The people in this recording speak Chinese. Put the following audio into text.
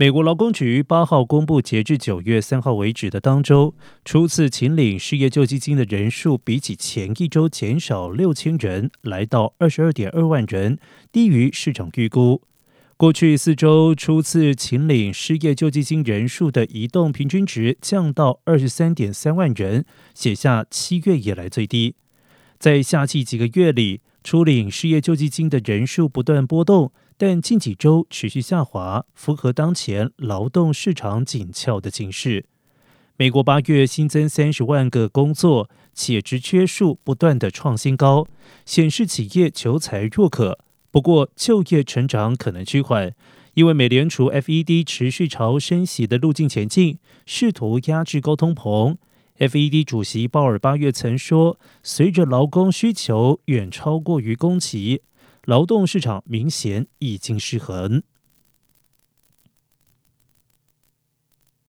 美国劳工局八号公布，截至九月三号为止的当周，初次请领失业救济金的人数，比起前一周减少六千人，来到二十二点二万人，低于市场预估。过去四周初次请领失业救济金人数的移动平均值降到二十三点三万人，写下七月以来最低。在夏季几个月里，初领失业救济金的人数不断波动，但近几周持续下滑，符合当前劳动市场紧俏的形势。美国八月新增三十万个工作，且职缺数不断的创新高，显示企业求才若渴。不过，就业成长可能趋缓，因为美联储 FED 持续朝升息的路径前进，试图压制高通膨。FED 主席鲍尔八月曾说：“随着劳工需求远超过于供给，劳动市场明显已经失衡。”